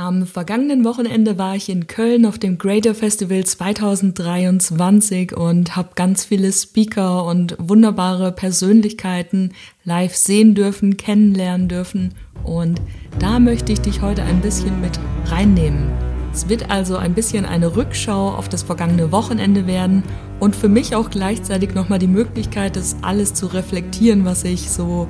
Am vergangenen Wochenende war ich in Köln auf dem Greater Festival 2023 und habe ganz viele Speaker und wunderbare Persönlichkeiten live sehen dürfen, kennenlernen dürfen und da möchte ich dich heute ein bisschen mit reinnehmen. Es wird also ein bisschen eine Rückschau auf das vergangene Wochenende werden und für mich auch gleichzeitig nochmal die Möglichkeit, das alles zu reflektieren, was ich so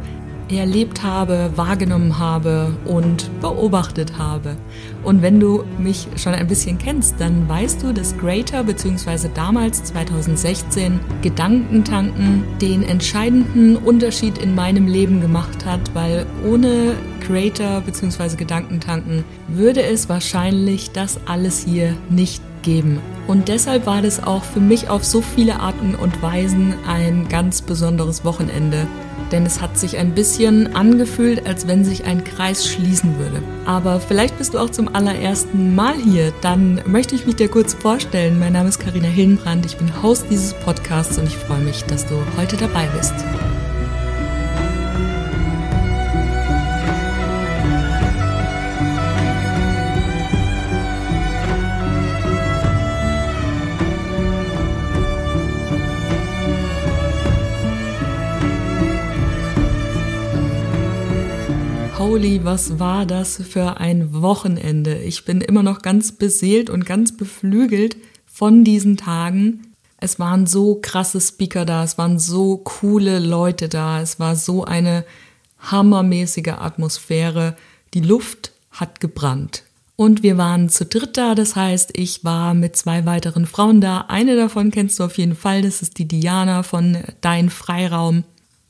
erlebt habe, wahrgenommen habe und beobachtet habe. Und wenn du mich schon ein bisschen kennst, dann weißt du, dass Greater bzw. damals 2016 Gedankentanken den entscheidenden Unterschied in meinem Leben gemacht hat, weil ohne Greater bzw. Gedankentanken würde es wahrscheinlich das alles hier nicht geben. Und deshalb war das auch für mich auf so viele Arten und Weisen ein ganz besonderes Wochenende denn es hat sich ein bisschen angefühlt, als wenn sich ein Kreis schließen würde. Aber vielleicht bist du auch zum allerersten Mal hier, dann möchte ich mich dir kurz vorstellen. Mein Name ist Karina Hillenbrand, ich bin Host dieses Podcasts und ich freue mich, dass du heute dabei bist. Holy, was war das für ein Wochenende? Ich bin immer noch ganz beseelt und ganz beflügelt von diesen Tagen. Es waren so krasse Speaker da, es waren so coole Leute da, es war so eine hammermäßige Atmosphäre. Die Luft hat gebrannt. Und wir waren zu dritt da, das heißt, ich war mit zwei weiteren Frauen da. Eine davon kennst du auf jeden Fall, das ist die Diana von Dein Freiraum.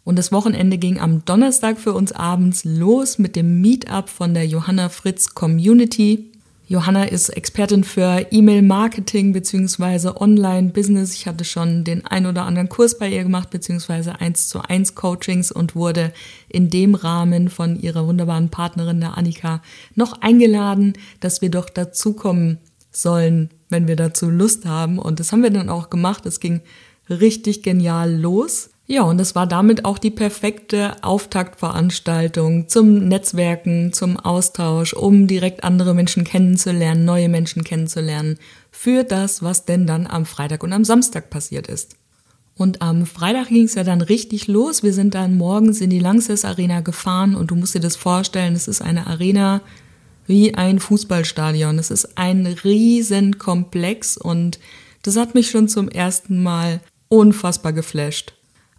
Und das Wochenende ging am Donnerstag für uns abends los mit dem Meetup von der Johanna Fritz Community. Johanna ist Expertin für E-Mail-Marketing beziehungsweise Online-Business. Ich hatte schon den ein oder anderen Kurs bei ihr gemacht, beziehungsweise eins zu eins Coachings und wurde in dem Rahmen von ihrer wunderbaren Partnerin, der Annika, noch eingeladen, dass wir doch dazukommen sollen, wenn wir dazu Lust haben. Und das haben wir dann auch gemacht. Es ging richtig genial los. Ja, und es war damit auch die perfekte Auftaktveranstaltung zum Netzwerken, zum Austausch, um direkt andere Menschen kennenzulernen, neue Menschen kennenzulernen, für das, was denn dann am Freitag und am Samstag passiert ist. Und am Freitag ging es ja dann richtig los. Wir sind dann morgens in die Langsess Arena gefahren und du musst dir das vorstellen, es ist eine Arena wie ein Fußballstadion. Es ist ein Riesenkomplex und das hat mich schon zum ersten Mal unfassbar geflasht.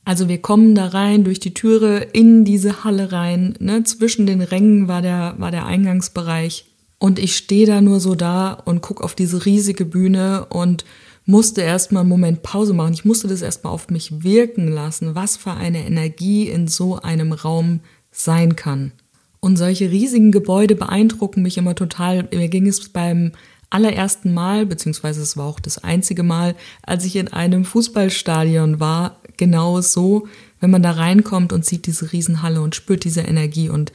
Also wir kommen da rein durch die Türe in diese Halle rein. Ne? Zwischen den Rängen war der, war der Eingangsbereich. Und ich stehe da nur so da und guck auf diese riesige Bühne und musste erstmal einen Moment Pause machen. Ich musste das erstmal auf mich wirken lassen, was für eine Energie in so einem Raum sein kann. Und solche riesigen Gebäude beeindrucken mich immer total. Mir ging es beim allerersten Mal, beziehungsweise es war auch das einzige Mal, als ich in einem Fußballstadion war, genau so, wenn man da reinkommt und sieht diese Riesenhalle und spürt diese Energie und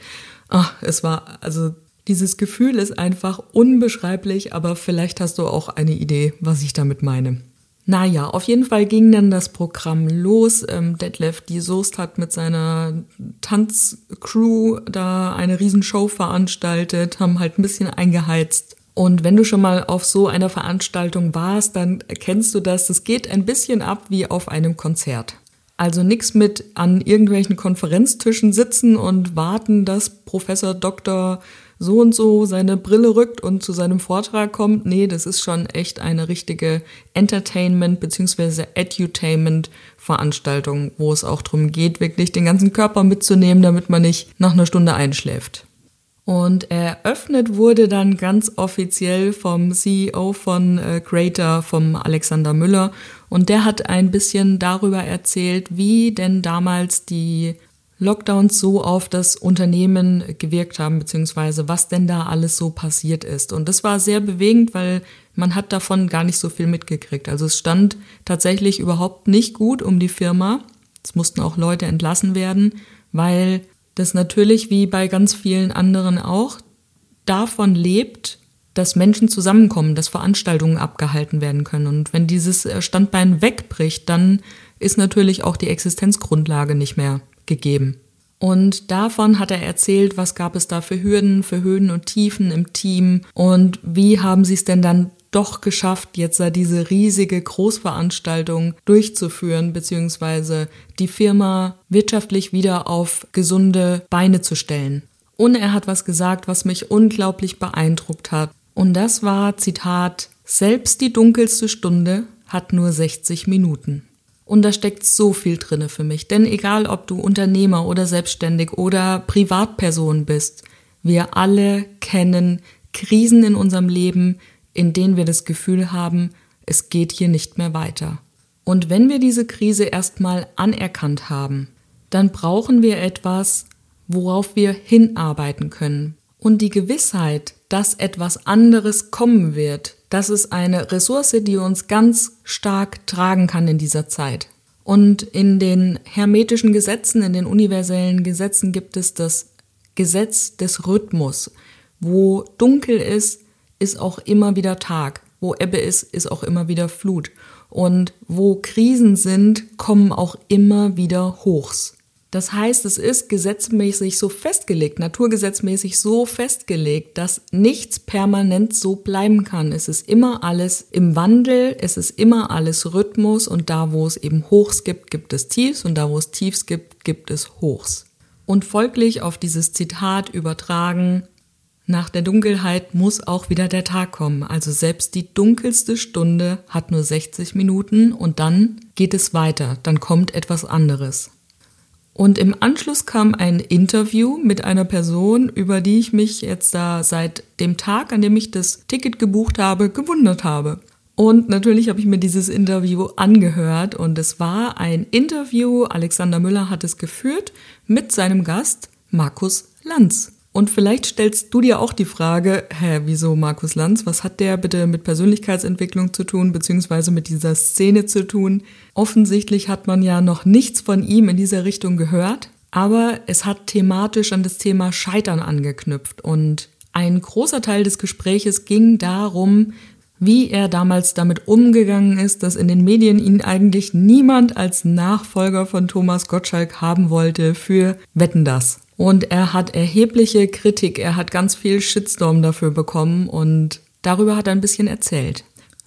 ach, es war, also dieses Gefühl ist einfach unbeschreiblich, aber vielleicht hast du auch eine Idee, was ich damit meine. Naja, auf jeden Fall ging dann das Programm los. Ähm, Detlef die Soest hat mit seiner Tanzcrew da eine Riesenshow veranstaltet, haben halt ein bisschen eingeheizt. Und wenn du schon mal auf so einer Veranstaltung warst, dann erkennst du das. Es geht ein bisschen ab wie auf einem Konzert. Also nichts mit an irgendwelchen Konferenztischen sitzen und warten, dass Professor Dr. so und so seine Brille rückt und zu seinem Vortrag kommt. Nee, das ist schon echt eine richtige Entertainment- bzw. Edutainment-Veranstaltung, wo es auch darum geht, wirklich den ganzen Körper mitzunehmen, damit man nicht nach einer Stunde einschläft. Und eröffnet wurde dann ganz offiziell vom CEO von äh, Creator, vom Alexander Müller. Und der hat ein bisschen darüber erzählt, wie denn damals die Lockdowns so auf das Unternehmen gewirkt haben, beziehungsweise was denn da alles so passiert ist. Und das war sehr bewegend, weil man hat davon gar nicht so viel mitgekriegt. Also es stand tatsächlich überhaupt nicht gut um die Firma. Es mussten auch Leute entlassen werden, weil das natürlich wie bei ganz vielen anderen auch davon lebt, dass Menschen zusammenkommen, dass Veranstaltungen abgehalten werden können. Und wenn dieses äh, Standbein wegbricht, dann ist natürlich auch die Existenzgrundlage nicht mehr gegeben. Und davon hat er erzählt, was gab es da für Hürden, für Höhen und Tiefen im Team und wie haben sie es denn dann doch geschafft, jetzt diese riesige Großveranstaltung durchzuführen, beziehungsweise die Firma wirtschaftlich wieder auf gesunde Beine zu stellen. Und er hat was gesagt, was mich unglaublich beeindruckt hat. Und das war, Zitat, selbst die dunkelste Stunde hat nur 60 Minuten. Und da steckt so viel drinne für mich. Denn egal, ob du Unternehmer oder selbstständig oder Privatperson bist, wir alle kennen Krisen in unserem Leben, in denen wir das Gefühl haben, es geht hier nicht mehr weiter. Und wenn wir diese Krise erstmal anerkannt haben, dann brauchen wir etwas, worauf wir hinarbeiten können. Und die Gewissheit, dass etwas anderes kommen wird, das ist eine Ressource, die uns ganz stark tragen kann in dieser Zeit. Und in den hermetischen Gesetzen, in den universellen Gesetzen gibt es das Gesetz des Rhythmus. Wo dunkel ist, ist auch immer wieder Tag. Wo Ebbe ist, ist auch immer wieder Flut. Und wo Krisen sind, kommen auch immer wieder Hochs. Das heißt, es ist gesetzmäßig so festgelegt, naturgesetzmäßig so festgelegt, dass nichts permanent so bleiben kann. Es ist immer alles im Wandel, es ist immer alles Rhythmus und da, wo es eben Hochs gibt, gibt es Tiefs und da, wo es Tiefs gibt, gibt es Hochs. Und folglich auf dieses Zitat übertragen, nach der Dunkelheit muss auch wieder der Tag kommen. Also selbst die dunkelste Stunde hat nur 60 Minuten und dann geht es weiter, dann kommt etwas anderes. Und im Anschluss kam ein Interview mit einer Person, über die ich mich jetzt da seit dem Tag, an dem ich das Ticket gebucht habe, gewundert habe. Und natürlich habe ich mir dieses Interview angehört und es war ein Interview, Alexander Müller hat es geführt, mit seinem Gast Markus Lanz. Und vielleicht stellst du dir auch die Frage, hä, wieso Markus Lanz? Was hat der bitte mit Persönlichkeitsentwicklung zu tun, beziehungsweise mit dieser Szene zu tun? Offensichtlich hat man ja noch nichts von ihm in dieser Richtung gehört, aber es hat thematisch an das Thema Scheitern angeknüpft und ein großer Teil des Gespräches ging darum, wie er damals damit umgegangen ist, dass in den Medien ihn eigentlich niemand als Nachfolger von Thomas Gottschalk haben wollte für Wetten das. Und er hat erhebliche Kritik, er hat ganz viel Shitstorm dafür bekommen und darüber hat er ein bisschen erzählt.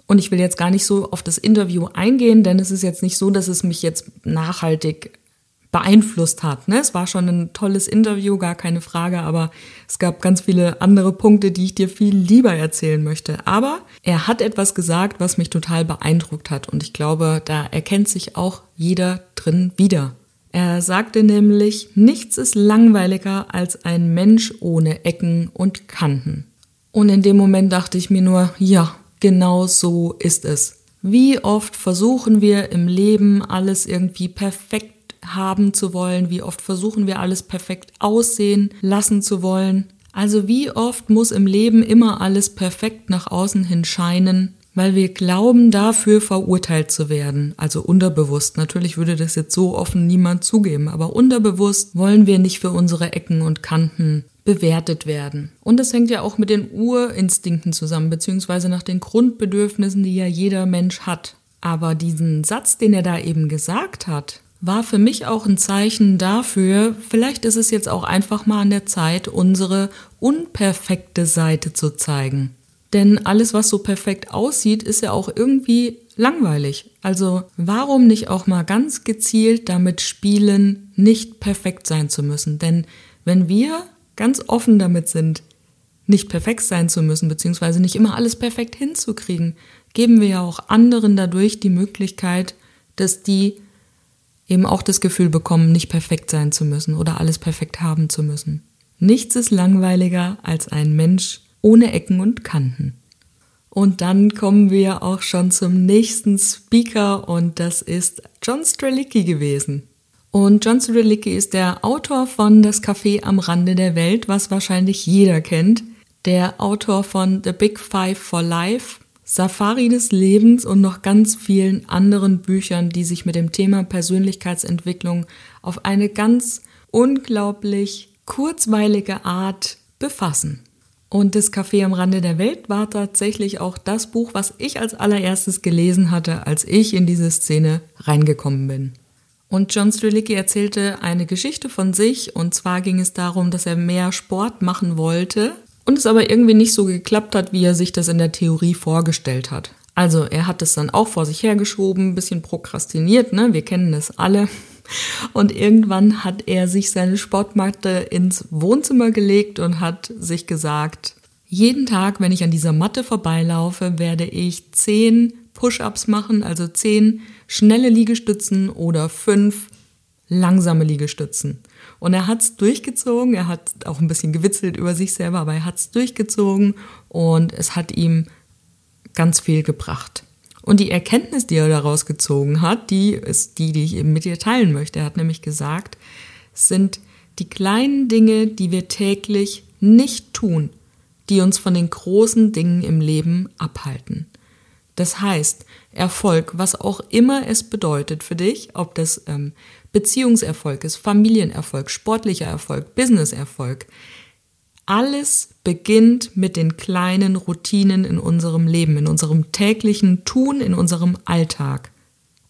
Und ich will jetzt gar nicht so auf das Interview eingehen, denn es ist jetzt nicht so, dass es mich jetzt nachhaltig beeinflusst hat. Ne? Es war schon ein tolles Interview, gar keine Frage, aber es gab ganz viele andere Punkte, die ich dir viel lieber erzählen möchte. Aber er hat etwas gesagt, was mich total beeindruckt hat und ich glaube, da erkennt sich auch jeder drin wieder. Er sagte nämlich, nichts ist langweiliger als ein Mensch ohne Ecken und Kanten. Und in dem Moment dachte ich mir nur, ja, genau so ist es. Wie oft versuchen wir im Leben alles irgendwie perfekt haben zu wollen, wie oft versuchen wir alles perfekt aussehen lassen zu wollen. Also wie oft muss im Leben immer alles perfekt nach außen hin scheinen, weil wir glauben, dafür verurteilt zu werden. Also unterbewusst. Natürlich würde das jetzt so offen niemand zugeben, aber unterbewusst wollen wir nicht für unsere Ecken und Kanten bewertet werden. Und das hängt ja auch mit den Urinstinkten zusammen, beziehungsweise nach den Grundbedürfnissen, die ja jeder Mensch hat. Aber diesen Satz, den er da eben gesagt hat, war für mich auch ein Zeichen dafür, vielleicht ist es jetzt auch einfach mal an der Zeit, unsere unperfekte Seite zu zeigen. Denn alles, was so perfekt aussieht, ist ja auch irgendwie langweilig. Also warum nicht auch mal ganz gezielt damit spielen, nicht perfekt sein zu müssen? Denn wenn wir ganz offen damit sind, nicht perfekt sein zu müssen, beziehungsweise nicht immer alles perfekt hinzukriegen, geben wir ja auch anderen dadurch die Möglichkeit, dass die eben auch das Gefühl bekommen, nicht perfekt sein zu müssen oder alles perfekt haben zu müssen. Nichts ist langweiliger als ein Mensch, ohne Ecken und Kanten. Und dann kommen wir auch schon zum nächsten Speaker und das ist John Strelicki gewesen. Und John Strelicki ist der Autor von Das Café am Rande der Welt, was wahrscheinlich jeder kennt. Der Autor von The Big Five for Life, Safari des Lebens und noch ganz vielen anderen Büchern, die sich mit dem Thema Persönlichkeitsentwicklung auf eine ganz unglaublich kurzweilige Art befassen. Und das Café am Rande der Welt war tatsächlich auch das Buch, was ich als allererstes gelesen hatte, als ich in diese Szene reingekommen bin. Und John Strelicky erzählte eine Geschichte von sich und zwar ging es darum, dass er mehr Sport machen wollte und es aber irgendwie nicht so geklappt hat, wie er sich das in der Theorie vorgestellt hat. Also er hat es dann auch vor sich hergeschoben, ein bisschen prokrastiniert, ne? Wir kennen das alle. Und irgendwann hat er sich seine Sportmatte ins Wohnzimmer gelegt und hat sich gesagt, jeden Tag, wenn ich an dieser Matte vorbeilaufe, werde ich zehn Push-ups machen, also zehn schnelle Liegestützen oder fünf langsame Liegestützen. Und er hat es durchgezogen, er hat auch ein bisschen gewitzelt über sich selber, aber er hat es durchgezogen und es hat ihm ganz viel gebracht. Und die Erkenntnis, die er daraus gezogen hat, die ist die, die ich eben mit dir teilen möchte. Er hat nämlich gesagt, es sind die kleinen Dinge, die wir täglich nicht tun, die uns von den großen Dingen im Leben abhalten. Das heißt, Erfolg, was auch immer es bedeutet für dich, ob das ähm, Beziehungserfolg ist, Familienerfolg, sportlicher Erfolg, Businesserfolg, alles beginnt mit den kleinen Routinen in unserem Leben, in unserem täglichen Tun, in unserem Alltag.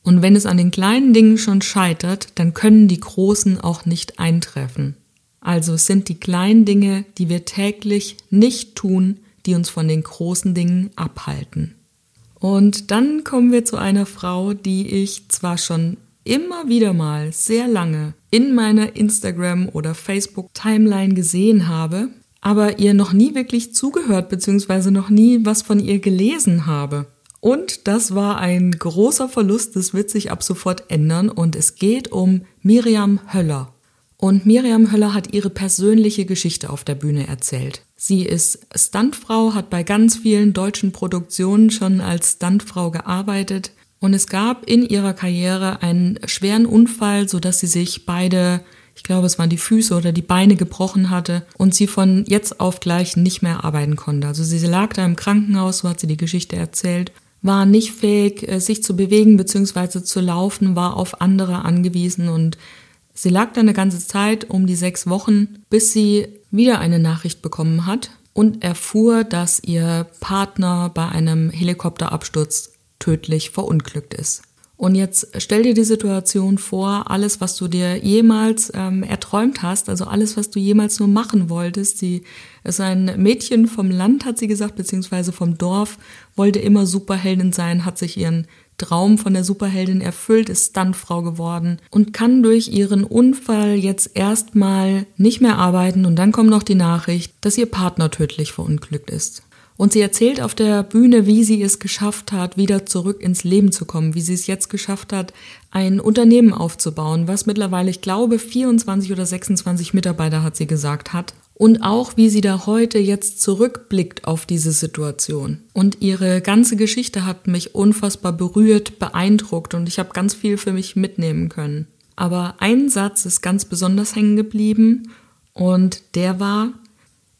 Und wenn es an den kleinen Dingen schon scheitert, dann können die großen auch nicht eintreffen. Also es sind die kleinen Dinge, die wir täglich nicht tun, die uns von den großen Dingen abhalten. Und dann kommen wir zu einer Frau, die ich zwar schon immer wieder mal sehr lange in meiner Instagram- oder Facebook-Timeline gesehen habe, aber ihr noch nie wirklich zugehört bzw. noch nie was von ihr gelesen habe. Und das war ein großer Verlust, das wird sich ab sofort ändern und es geht um Miriam Höller. Und Miriam Höller hat ihre persönliche Geschichte auf der Bühne erzählt. Sie ist Stuntfrau, hat bei ganz vielen deutschen Produktionen schon als Stuntfrau gearbeitet und es gab in ihrer Karriere einen schweren Unfall, so dass sie sich beide, ich glaube, es waren die Füße oder die Beine gebrochen hatte und sie von jetzt auf gleich nicht mehr arbeiten konnte. Also sie lag da im Krankenhaus, so hat sie die Geschichte erzählt war nicht fähig, äh, sich zu bewegen bzw. zu laufen, war auf andere angewiesen und Sie lag da eine ganze Zeit, um die sechs Wochen, bis sie wieder eine Nachricht bekommen hat und erfuhr, dass ihr Partner bei einem Helikopterabsturz tödlich verunglückt ist. Und jetzt stell dir die Situation vor, alles, was du dir jemals ähm, erträumt hast, also alles, was du jemals nur machen wolltest. Sie ist ein Mädchen vom Land, hat sie gesagt, beziehungsweise vom Dorf, wollte immer Superheldin sein, hat sich ihren Traum von der Superheldin erfüllt, ist Stuntfrau geworden und kann durch ihren Unfall jetzt erstmal nicht mehr arbeiten und dann kommt noch die Nachricht, dass ihr Partner tödlich verunglückt ist. Und sie erzählt auf der Bühne, wie sie es geschafft hat, wieder zurück ins Leben zu kommen, wie sie es jetzt geschafft hat, ein Unternehmen aufzubauen, was mittlerweile, ich glaube, 24 oder 26 Mitarbeiter hat sie gesagt hat und auch wie sie da heute jetzt zurückblickt auf diese Situation. Und ihre ganze Geschichte hat mich unfassbar berührt, beeindruckt und ich habe ganz viel für mich mitnehmen können. Aber ein Satz ist ganz besonders hängen geblieben und der war,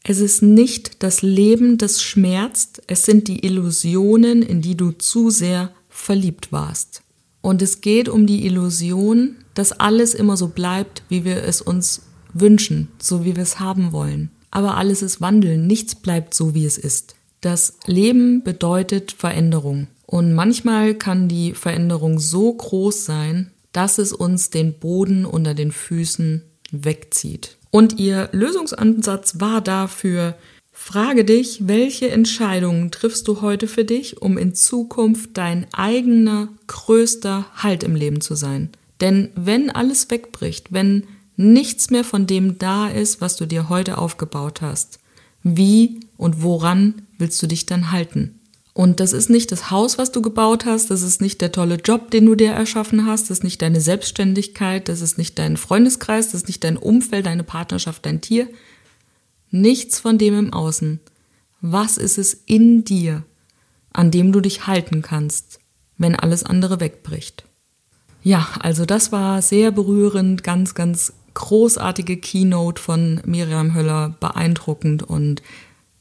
es ist nicht das Leben, das schmerzt, es sind die Illusionen, in die du zu sehr verliebt warst. Und es geht um die Illusion, dass alles immer so bleibt, wie wir es uns wünschen, so wie wir es haben wollen. Aber alles ist Wandel, nichts bleibt so, wie es ist. Das Leben bedeutet Veränderung. Und manchmal kann die Veränderung so groß sein, dass es uns den Boden unter den Füßen wegzieht. Und ihr Lösungsansatz war dafür, frage dich, welche Entscheidungen triffst du heute für dich, um in Zukunft dein eigener größter Halt im Leben zu sein. Denn wenn alles wegbricht, wenn nichts mehr von dem da ist, was du dir heute aufgebaut hast. Wie und woran willst du dich dann halten? Und das ist nicht das Haus, was du gebaut hast, das ist nicht der tolle Job, den du dir erschaffen hast, das ist nicht deine Selbstständigkeit, das ist nicht dein Freundeskreis, das ist nicht dein Umfeld, deine Partnerschaft, dein Tier. Nichts von dem im Außen. Was ist es in dir, an dem du dich halten kannst, wenn alles andere wegbricht? Ja, also das war sehr berührend, ganz, ganz großartige Keynote von Miriam Höller, beeindruckend und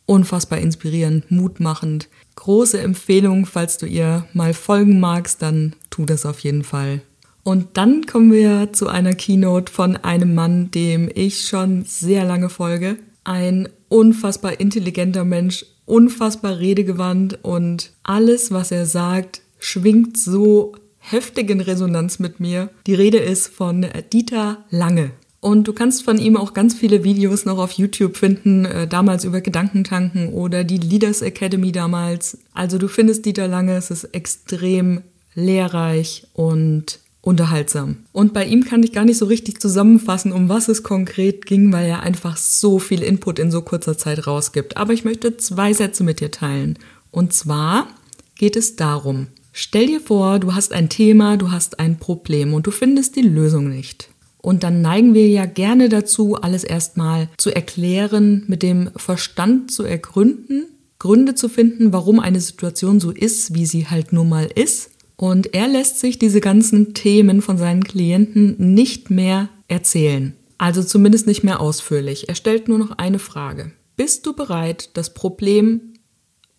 unfassbar inspirierend, mutmachend. Große Empfehlung, falls du ihr mal folgen magst, dann tu das auf jeden Fall. Und dann kommen wir zu einer Keynote von einem Mann, dem ich schon sehr lange folge. Ein unfassbar intelligenter Mensch, unfassbar redegewandt und alles, was er sagt, schwingt so heftigen Resonanz mit mir. Die Rede ist von Dieter Lange. Und du kannst von ihm auch ganz viele Videos noch auf YouTube finden, äh, damals über Gedankentanken oder die Leaders Academy damals. Also du findest Dieter Lange, es ist extrem lehrreich und unterhaltsam. Und bei ihm kann ich gar nicht so richtig zusammenfassen, um was es konkret ging, weil er einfach so viel Input in so kurzer Zeit rausgibt. Aber ich möchte zwei Sätze mit dir teilen. Und zwar geht es darum, stell dir vor, du hast ein Thema, du hast ein Problem und du findest die Lösung nicht. Und dann neigen wir ja gerne dazu, alles erstmal zu erklären, mit dem Verstand zu ergründen, Gründe zu finden, warum eine Situation so ist, wie sie halt nun mal ist. Und er lässt sich diese ganzen Themen von seinen Klienten nicht mehr erzählen. Also zumindest nicht mehr ausführlich. Er stellt nur noch eine Frage. Bist du bereit, das Problem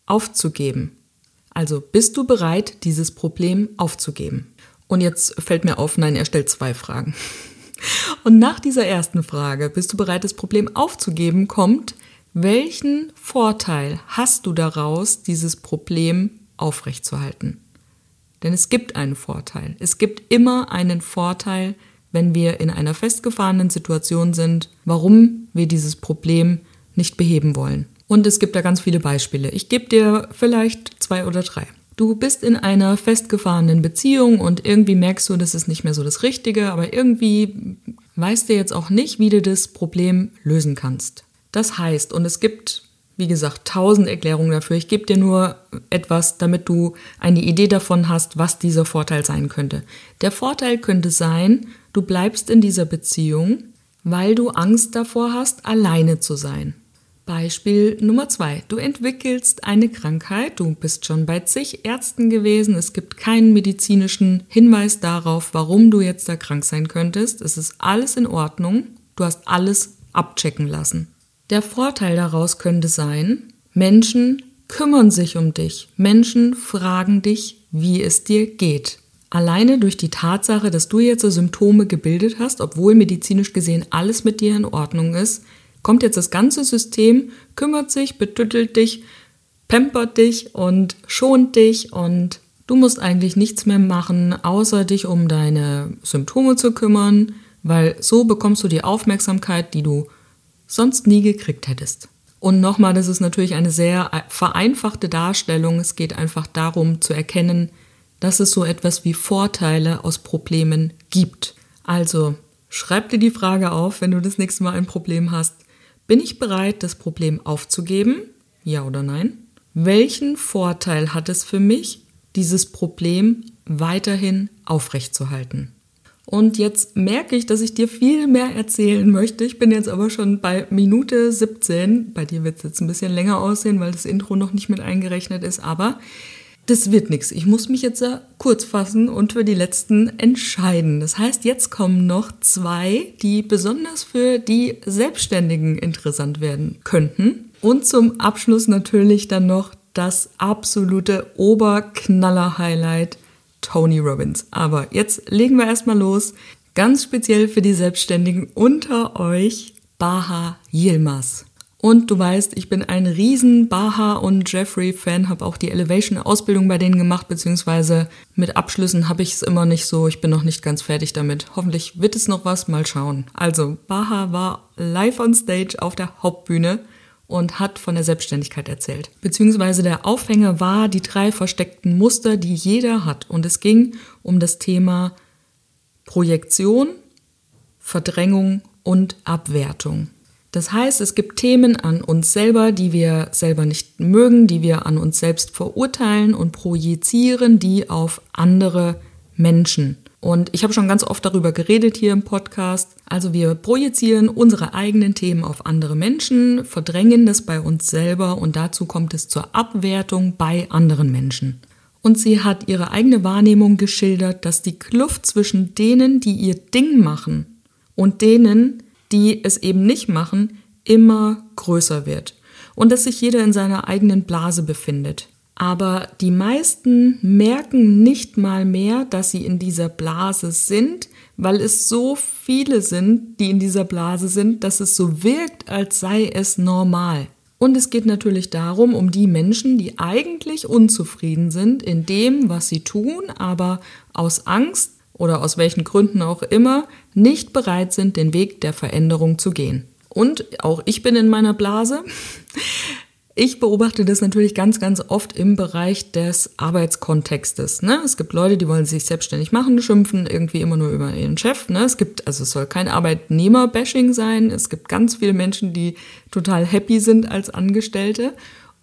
aufzugeben? Also bist du bereit, dieses Problem aufzugeben? Und jetzt fällt mir auf, nein, er stellt zwei Fragen. Und nach dieser ersten Frage, bist du bereit, das Problem aufzugeben, kommt, welchen Vorteil hast du daraus, dieses Problem aufrechtzuerhalten? Denn es gibt einen Vorteil. Es gibt immer einen Vorteil, wenn wir in einer festgefahrenen Situation sind, warum wir dieses Problem nicht beheben wollen. Und es gibt da ganz viele Beispiele. Ich gebe dir vielleicht zwei oder drei. Du bist in einer festgefahrenen Beziehung und irgendwie merkst du, das ist nicht mehr so das Richtige, aber irgendwie weißt du jetzt auch nicht, wie du das Problem lösen kannst. Das heißt, und es gibt, wie gesagt, tausend Erklärungen dafür. Ich gebe dir nur etwas, damit du eine Idee davon hast, was dieser Vorteil sein könnte. Der Vorteil könnte sein, du bleibst in dieser Beziehung, weil du Angst davor hast, alleine zu sein. Beispiel Nummer zwei. Du entwickelst eine Krankheit, du bist schon bei zig Ärzten gewesen, es gibt keinen medizinischen Hinweis darauf, warum du jetzt da krank sein könntest. Es ist alles in Ordnung, du hast alles abchecken lassen. Der Vorteil daraus könnte sein, Menschen kümmern sich um dich, Menschen fragen dich, wie es dir geht. Alleine durch die Tatsache, dass du jetzt Symptome gebildet hast, obwohl medizinisch gesehen alles mit dir in Ordnung ist, kommt jetzt das ganze System, kümmert sich, betüttelt dich, pampert dich und schont dich und du musst eigentlich nichts mehr machen, außer dich um deine Symptome zu kümmern, weil so bekommst du die Aufmerksamkeit, die du sonst nie gekriegt hättest. Und nochmal, das ist natürlich eine sehr vereinfachte Darstellung. Es geht einfach darum zu erkennen, dass es so etwas wie Vorteile aus Problemen gibt. Also schreib dir die Frage auf, wenn du das nächste Mal ein Problem hast. Bin ich bereit, das Problem aufzugeben? Ja oder nein? Welchen Vorteil hat es für mich, dieses Problem weiterhin aufrechtzuerhalten? Und jetzt merke ich, dass ich dir viel mehr erzählen möchte. Ich bin jetzt aber schon bei Minute 17. Bei dir wird es jetzt ein bisschen länger aussehen, weil das Intro noch nicht mit eingerechnet ist. Aber das wird nichts. Ich muss mich jetzt kurz fassen und für die letzten entscheiden. Das heißt, jetzt kommen noch zwei, die besonders für die Selbstständigen interessant werden könnten. Und zum Abschluss natürlich dann noch das absolute Oberknaller-Highlight Tony Robbins. Aber jetzt legen wir erstmal los. Ganz speziell für die Selbstständigen unter euch, Baha Yilmaz. Und du weißt, ich bin ein riesen Baha und Jeffrey-Fan, habe auch die Elevation-Ausbildung bei denen gemacht, beziehungsweise mit Abschlüssen habe ich es immer nicht so. Ich bin noch nicht ganz fertig damit. Hoffentlich wird es noch was, mal schauen. Also, Baha war live on stage auf der Hauptbühne und hat von der Selbstständigkeit erzählt. Beziehungsweise der Aufhänger war die drei versteckten Muster, die jeder hat. Und es ging um das Thema Projektion, Verdrängung und Abwertung. Das heißt, es gibt Themen an uns selber, die wir selber nicht mögen, die wir an uns selbst verurteilen und projizieren die auf andere Menschen. Und ich habe schon ganz oft darüber geredet hier im Podcast. Also wir projizieren unsere eigenen Themen auf andere Menschen, verdrängen das bei uns selber und dazu kommt es zur Abwertung bei anderen Menschen. Und sie hat ihre eigene Wahrnehmung geschildert, dass die Kluft zwischen denen, die ihr Ding machen und denen, die es eben nicht machen, immer größer wird und dass sich jeder in seiner eigenen Blase befindet. Aber die meisten merken nicht mal mehr, dass sie in dieser Blase sind, weil es so viele sind, die in dieser Blase sind, dass es so wirkt, als sei es normal. Und es geht natürlich darum, um die Menschen, die eigentlich unzufrieden sind in dem, was sie tun, aber aus Angst oder aus welchen Gründen auch immer nicht bereit sind, den Weg der Veränderung zu gehen. Und auch ich bin in meiner Blase. Ich beobachte das natürlich ganz, ganz oft im Bereich des Arbeitskontextes. Ne? Es gibt Leute, die wollen sich selbstständig machen, schimpfen irgendwie immer nur über ihren Chef. Ne? Es gibt, also es soll kein Arbeitnehmer-Bashing sein. Es gibt ganz viele Menschen, die total happy sind als Angestellte.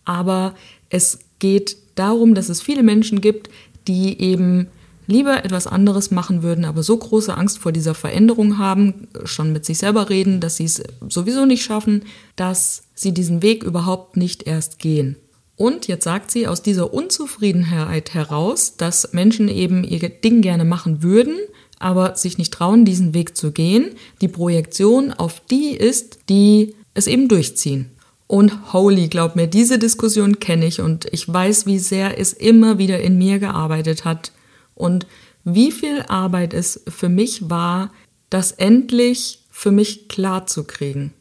Aber es geht darum, dass es viele Menschen gibt, die eben lieber etwas anderes machen würden, aber so große Angst vor dieser Veränderung haben, schon mit sich selber reden, dass sie es sowieso nicht schaffen, dass sie diesen Weg überhaupt nicht erst gehen. Und jetzt sagt sie aus dieser Unzufriedenheit heraus, dass Menschen eben ihr Ding gerne machen würden, aber sich nicht trauen, diesen Weg zu gehen. Die Projektion auf die ist, die es eben durchziehen. Und holy, glaub mir, diese Diskussion kenne ich und ich weiß, wie sehr es immer wieder in mir gearbeitet hat, und wie viel Arbeit es für mich war, das endlich für mich klar zu kriegen.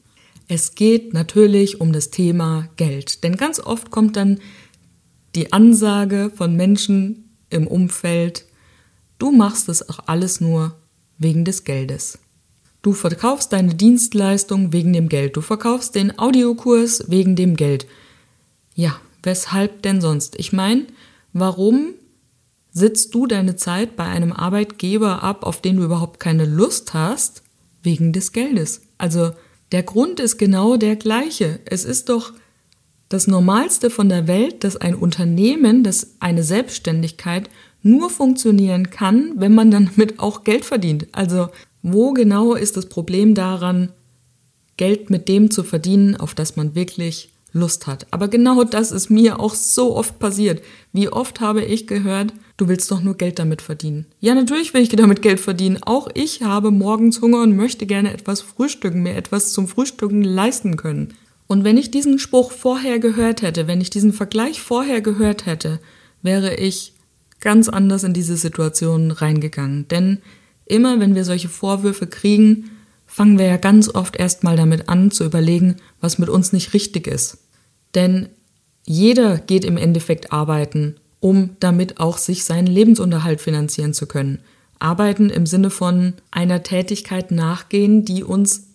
Es geht natürlich um das Thema Geld, denn ganz oft kommt dann die Ansage von Menschen im Umfeld, du machst es auch alles nur wegen des Geldes. Du verkaufst deine Dienstleistung wegen dem Geld, du verkaufst den Audiokurs wegen dem Geld. Ja, weshalb denn sonst? Ich meine, warum sitzt du deine Zeit bei einem Arbeitgeber ab, auf den du überhaupt keine Lust hast, wegen des Geldes. Also der Grund ist genau der gleiche. Es ist doch das Normalste von der Welt, dass ein Unternehmen, dass eine Selbstständigkeit nur funktionieren kann, wenn man damit auch Geld verdient. Also wo genau ist das Problem daran, Geld mit dem zu verdienen, auf das man wirklich Lust hat. Aber genau das ist mir auch so oft passiert. Wie oft habe ich gehört, du willst doch nur Geld damit verdienen. Ja, natürlich will ich damit Geld verdienen. Auch ich habe morgens Hunger und möchte gerne etwas frühstücken, mir etwas zum Frühstücken leisten können. Und wenn ich diesen Spruch vorher gehört hätte, wenn ich diesen Vergleich vorher gehört hätte, wäre ich ganz anders in diese Situation reingegangen. Denn immer wenn wir solche Vorwürfe kriegen, fangen wir ja ganz oft erstmal damit an zu überlegen, was mit uns nicht richtig ist. Denn jeder geht im Endeffekt arbeiten, um damit auch sich seinen Lebensunterhalt finanzieren zu können. Arbeiten im Sinne von einer Tätigkeit nachgehen, die uns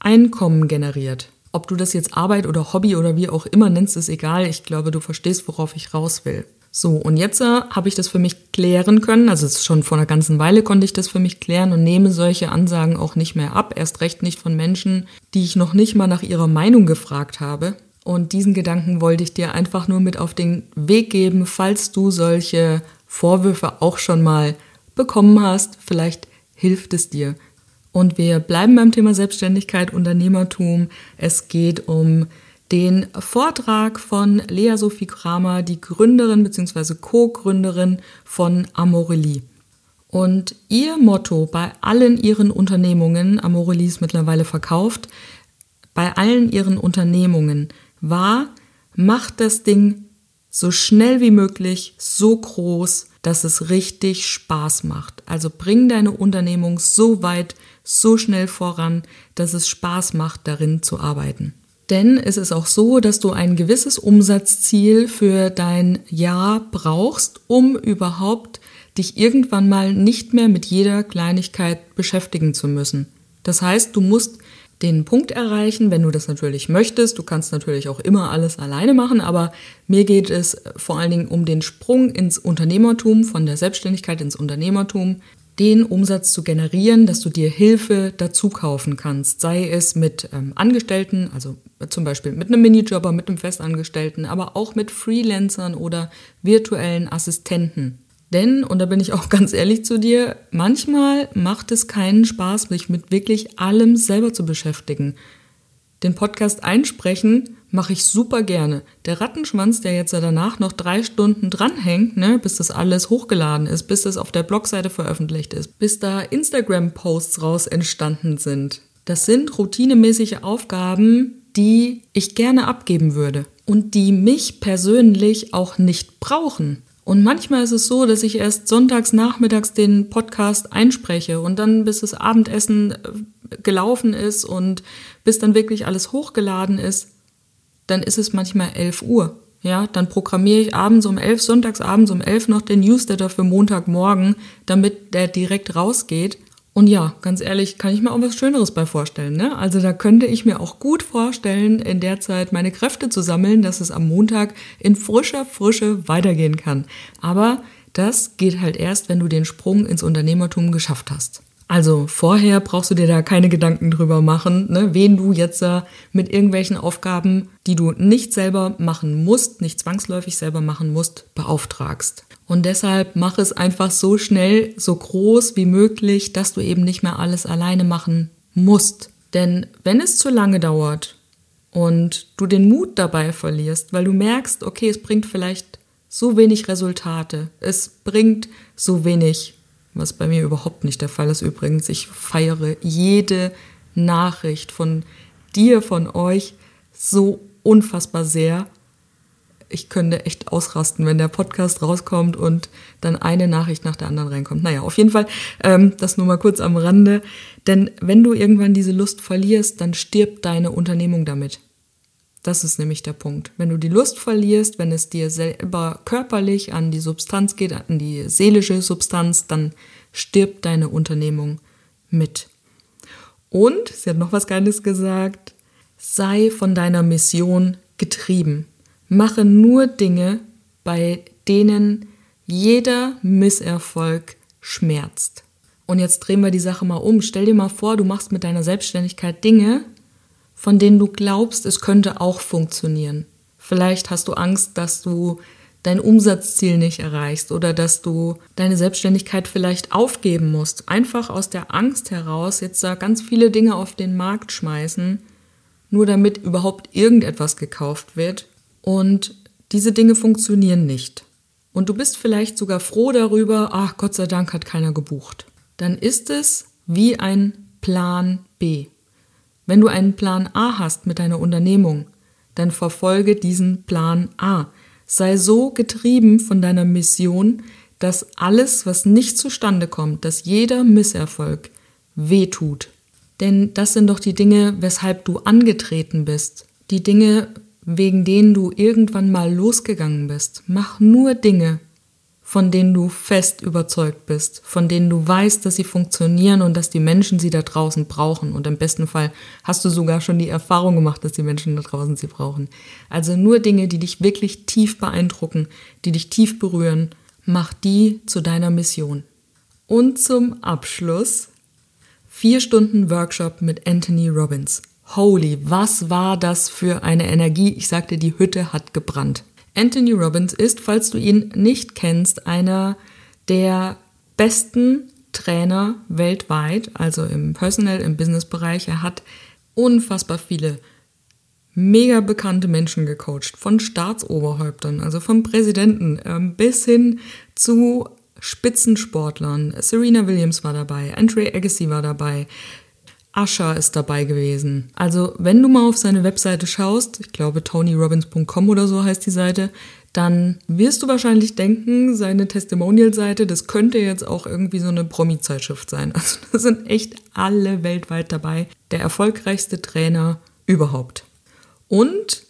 Einkommen generiert. Ob du das jetzt Arbeit oder Hobby oder wie auch immer nennst, ist egal. Ich glaube, du verstehst, worauf ich raus will. So, und jetzt äh, habe ich das für mich klären können. Also schon vor einer ganzen Weile konnte ich das für mich klären und nehme solche Ansagen auch nicht mehr ab. Erst recht nicht von Menschen, die ich noch nicht mal nach ihrer Meinung gefragt habe. Und diesen Gedanken wollte ich dir einfach nur mit auf den Weg geben, falls du solche Vorwürfe auch schon mal bekommen hast. Vielleicht hilft es dir. Und wir bleiben beim Thema Selbstständigkeit, Unternehmertum. Es geht um den Vortrag von Lea Sophie Kramer, die Gründerin bzw. Co-Gründerin von Amorelie. Und ihr Motto bei allen ihren Unternehmungen, Amorelie ist mittlerweile verkauft, bei allen ihren Unternehmungen war, macht das Ding so schnell wie möglich, so groß, dass es richtig Spaß macht. Also bring deine Unternehmung so weit, so schnell voran, dass es Spaß macht, darin zu arbeiten. Denn es ist auch so, dass du ein gewisses Umsatzziel für dein Jahr brauchst, um überhaupt dich irgendwann mal nicht mehr mit jeder Kleinigkeit beschäftigen zu müssen. Das heißt, du musst den Punkt erreichen, wenn du das natürlich möchtest. Du kannst natürlich auch immer alles alleine machen, aber mir geht es vor allen Dingen um den Sprung ins Unternehmertum, von der Selbstständigkeit ins Unternehmertum, den Umsatz zu generieren, dass du dir Hilfe dazu kaufen kannst, sei es mit ähm, Angestellten, also zum Beispiel mit einem Minijobber, mit einem Festangestellten, aber auch mit Freelancern oder virtuellen Assistenten. Denn, und da bin ich auch ganz ehrlich zu dir, manchmal macht es keinen Spaß, mich mit wirklich allem selber zu beschäftigen. Den Podcast einsprechen mache ich super gerne. Der Rattenschwanz, der jetzt danach noch drei Stunden dranhängt, ne, bis das alles hochgeladen ist, bis das auf der Blogseite veröffentlicht ist, bis da Instagram-Posts raus entstanden sind. Das sind routinemäßige Aufgaben, die ich gerne abgeben würde und die mich persönlich auch nicht brauchen. Und manchmal ist es so, dass ich erst sonntags nachmittags den Podcast einspreche und dann bis das Abendessen äh, gelaufen ist und bis dann wirklich alles hochgeladen ist, dann ist es manchmal 11 Uhr. Ja, dann programmiere ich abends um 11, sonntags abends um 11 noch den Newsletter für Montagmorgen, damit der direkt rausgeht. Und ja, ganz ehrlich, kann ich mir auch was Schöneres bei vorstellen. Ne? Also da könnte ich mir auch gut vorstellen, in der Zeit meine Kräfte zu sammeln, dass es am Montag in frischer Frische weitergehen kann. Aber das geht halt erst, wenn du den Sprung ins Unternehmertum geschafft hast. Also vorher brauchst du dir da keine Gedanken drüber machen, ne, wen du jetzt mit irgendwelchen Aufgaben, die du nicht selber machen musst, nicht zwangsläufig selber machen musst, beauftragst. Und deshalb mach es einfach so schnell, so groß wie möglich, dass du eben nicht mehr alles alleine machen musst. Denn wenn es zu lange dauert und du den Mut dabei verlierst, weil du merkst, okay, es bringt vielleicht so wenig Resultate, es bringt so wenig was bei mir überhaupt nicht der Fall ist übrigens. Ich feiere jede Nachricht von dir, von euch so unfassbar sehr. Ich könnte echt ausrasten, wenn der Podcast rauskommt und dann eine Nachricht nach der anderen reinkommt. Naja, auf jeden Fall, ähm, das nur mal kurz am Rande. Denn wenn du irgendwann diese Lust verlierst, dann stirbt deine Unternehmung damit. Das ist nämlich der Punkt. Wenn du die Lust verlierst, wenn es dir selber körperlich an die Substanz geht, an die seelische Substanz, dann stirbt deine Unternehmung mit. Und, sie hat noch was Geiles gesagt, sei von deiner Mission getrieben. Mache nur Dinge, bei denen jeder Misserfolg schmerzt. Und jetzt drehen wir die Sache mal um. Stell dir mal vor, du machst mit deiner Selbstständigkeit Dinge, von denen du glaubst, es könnte auch funktionieren. Vielleicht hast du Angst, dass du dein Umsatzziel nicht erreichst oder dass du deine Selbstständigkeit vielleicht aufgeben musst. Einfach aus der Angst heraus jetzt da ganz viele Dinge auf den Markt schmeißen, nur damit überhaupt irgendetwas gekauft wird. Und diese Dinge funktionieren nicht. Und du bist vielleicht sogar froh darüber, ach Gott sei Dank hat keiner gebucht. Dann ist es wie ein Plan B. Wenn du einen Plan A hast mit deiner Unternehmung, dann verfolge diesen Plan A. Sei so getrieben von deiner Mission, dass alles, was nicht zustande kommt, dass jeder Misserfolg wehtut. Denn das sind doch die Dinge, weshalb du angetreten bist. Die Dinge, wegen denen du irgendwann mal losgegangen bist. Mach nur Dinge, von denen du fest überzeugt bist, von denen du weißt, dass sie funktionieren und dass die Menschen sie da draußen brauchen. Und im besten Fall hast du sogar schon die Erfahrung gemacht, dass die Menschen da draußen sie brauchen. Also nur Dinge, die dich wirklich tief beeindrucken, die dich tief berühren, mach die zu deiner Mission. Und zum Abschluss vier Stunden Workshop mit Anthony Robbins. Holy, was war das für eine Energie? Ich sagte, die Hütte hat gebrannt. Anthony Robbins ist, falls du ihn nicht kennst, einer der besten Trainer weltweit, also im Personal, im Business-Bereich. Er hat unfassbar viele mega bekannte Menschen gecoacht, von Staatsoberhäuptern, also vom Präsidenten ähm, bis hin zu Spitzensportlern. Serena Williams war dabei, Andre Agassi war dabei, Asha ist dabei gewesen. Also, wenn du mal auf seine Webseite schaust, ich glaube tonyrobbins.com oder so heißt die Seite, dann wirst du wahrscheinlich denken, seine Testimonial-Seite, das könnte jetzt auch irgendwie so eine Promi-Zeitschrift sein. Also, da sind echt alle weltweit dabei. Der erfolgreichste Trainer überhaupt. Und,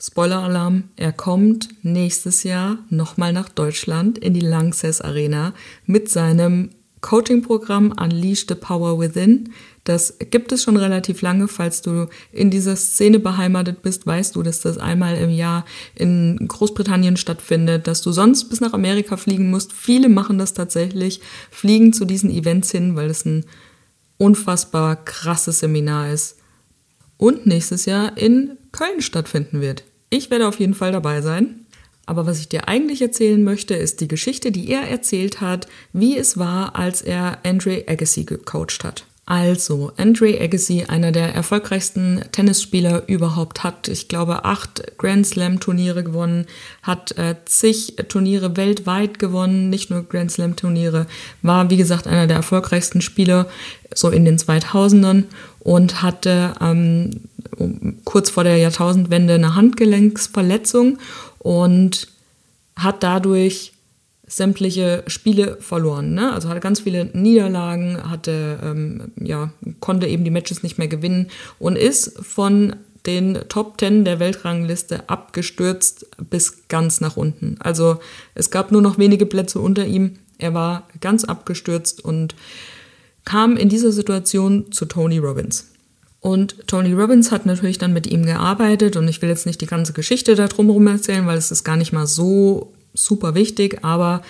Spoiler-Alarm, er kommt nächstes Jahr nochmal nach Deutschland in die Lanxess Arena mit seinem Coaching-Programm Unleash the Power Within. Das gibt es schon relativ lange. Falls du in dieser Szene beheimatet bist, weißt du, dass das einmal im Jahr in Großbritannien stattfindet, dass du sonst bis nach Amerika fliegen musst. Viele machen das tatsächlich, fliegen zu diesen Events hin, weil es ein unfassbar krasses Seminar ist. Und nächstes Jahr in Köln stattfinden wird. Ich werde auf jeden Fall dabei sein. Aber was ich dir eigentlich erzählen möchte, ist die Geschichte, die er erzählt hat, wie es war, als er Andre Agassi gecoacht hat. Also, Andre Agassi, einer der erfolgreichsten Tennisspieler überhaupt, hat, ich glaube, acht Grand Slam Turniere gewonnen, hat äh, zig Turniere weltweit gewonnen, nicht nur Grand Slam Turniere, war, wie gesagt, einer der erfolgreichsten Spieler so in den 2000ern und hatte ähm, kurz vor der Jahrtausendwende eine Handgelenksverletzung und hat dadurch sämtliche Spiele verloren. Ne? Also hatte ganz viele Niederlagen, hatte, ähm, ja, konnte eben die Matches nicht mehr gewinnen und ist von den Top 10 der Weltrangliste abgestürzt bis ganz nach unten. Also es gab nur noch wenige Plätze unter ihm. Er war ganz abgestürzt und kam in dieser Situation zu Tony Robbins. Und Tony Robbins hat natürlich dann mit ihm gearbeitet und ich will jetzt nicht die ganze Geschichte da drumherum erzählen, weil es ist gar nicht mal so super wichtig, aber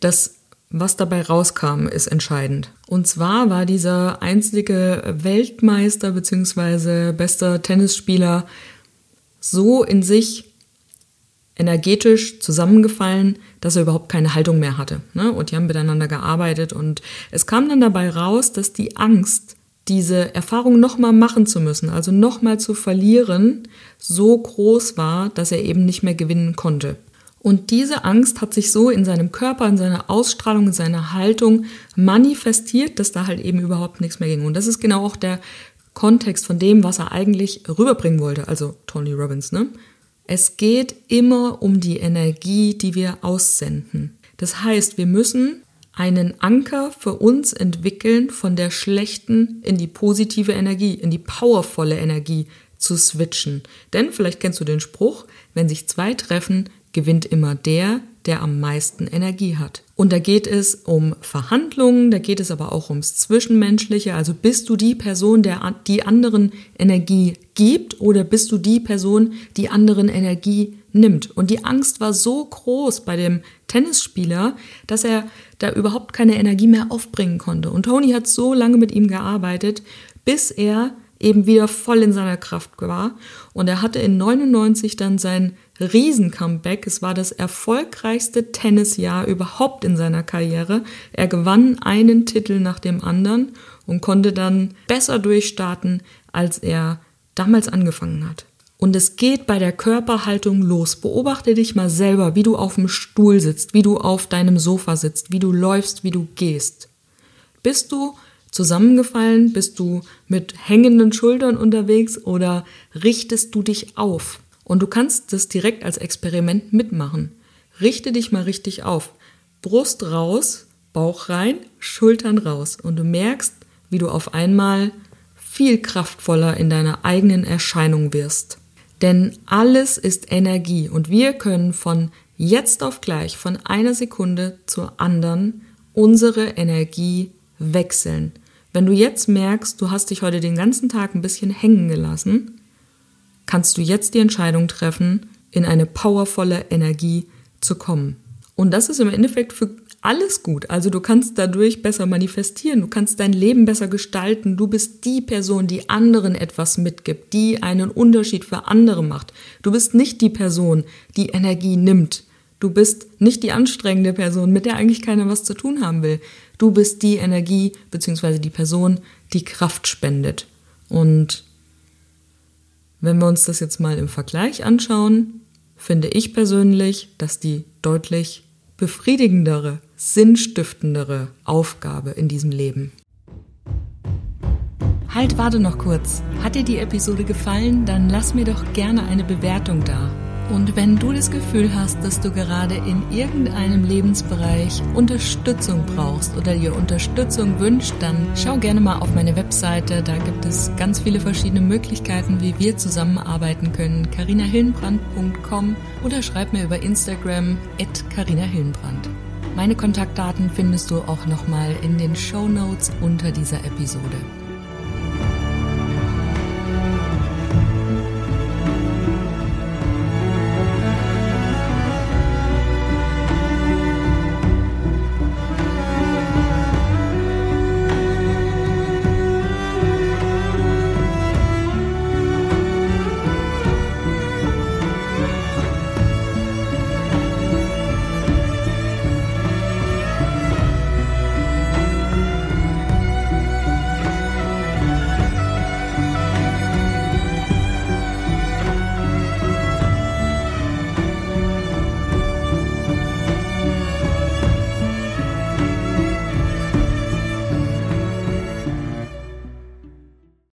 das, was dabei rauskam, ist entscheidend. Und zwar war dieser einzige Weltmeister bzw. bester Tennisspieler so in sich energetisch zusammengefallen, dass er überhaupt keine Haltung mehr hatte. Ne? Und die haben miteinander gearbeitet und es kam dann dabei raus, dass die Angst, diese Erfahrung nochmal machen zu müssen, also nochmal zu verlieren, so groß war, dass er eben nicht mehr gewinnen konnte. Und diese Angst hat sich so in seinem Körper, in seiner Ausstrahlung, in seiner Haltung manifestiert, dass da halt eben überhaupt nichts mehr ging. Und das ist genau auch der Kontext von dem, was er eigentlich rüberbringen wollte, also Tony Robbins. Ne? Es geht immer um die Energie, die wir aussenden. Das heißt, wir müssen einen Anker für uns entwickeln, von der schlechten in die positive Energie, in die powervolle Energie zu switchen. Denn vielleicht kennst du den Spruch, wenn sich zwei treffen, gewinnt immer der, der am meisten Energie hat. Und da geht es um Verhandlungen, da geht es aber auch ums Zwischenmenschliche. Also bist du die Person, der die anderen Energie gibt oder bist du die Person, die anderen Energie nimmt? Und die Angst war so groß bei dem Tennisspieler, dass er da überhaupt keine Energie mehr aufbringen konnte. Und Tony hat so lange mit ihm gearbeitet, bis er eben wieder voll in seiner Kraft war. Und er hatte in 99 dann sein Riesen-Comeback. Es war das erfolgreichste Tennisjahr überhaupt in seiner Karriere. Er gewann einen Titel nach dem anderen und konnte dann besser durchstarten, als er damals angefangen hat. Und es geht bei der Körperhaltung los. Beobachte dich mal selber, wie du auf dem Stuhl sitzt, wie du auf deinem Sofa sitzt, wie du läufst, wie du gehst. Bist du zusammengefallen? Bist du mit hängenden Schultern unterwegs oder richtest du dich auf? Und du kannst das direkt als Experiment mitmachen. Richte dich mal richtig auf. Brust raus, Bauch rein, Schultern raus. Und du merkst, wie du auf einmal viel kraftvoller in deiner eigenen Erscheinung wirst. Denn alles ist Energie und wir können von jetzt auf gleich, von einer Sekunde zur anderen, unsere Energie wechseln. Wenn du jetzt merkst, du hast dich heute den ganzen Tag ein bisschen hängen gelassen, kannst du jetzt die Entscheidung treffen, in eine powervolle Energie zu kommen. Und das ist im Endeffekt für alles gut. Also du kannst dadurch besser manifestieren, du kannst dein Leben besser gestalten, du bist die Person, die anderen etwas mitgibt, die einen Unterschied für andere macht. Du bist nicht die Person, die Energie nimmt. Du bist nicht die anstrengende Person, mit der eigentlich keiner was zu tun haben will. Du bist die Energie bzw. die Person, die Kraft spendet. Und wenn wir uns das jetzt mal im Vergleich anschauen, finde ich persönlich, dass die deutlich befriedigendere, sinnstiftendere Aufgabe in diesem Leben. Halt, warte noch kurz. Hat dir die Episode gefallen? Dann lass mir doch gerne eine Bewertung da. Und wenn du das Gefühl hast, dass du gerade in irgendeinem Lebensbereich Unterstützung brauchst oder dir Unterstützung wünscht, dann schau gerne mal auf meine Webseite. Da gibt es ganz viele verschiedene Möglichkeiten, wie wir zusammenarbeiten können. carinahillenbrand.com oder schreib mir über Instagram at carinahillenbrand. Meine Kontaktdaten findest du auch nochmal in den Show Notes unter dieser Episode.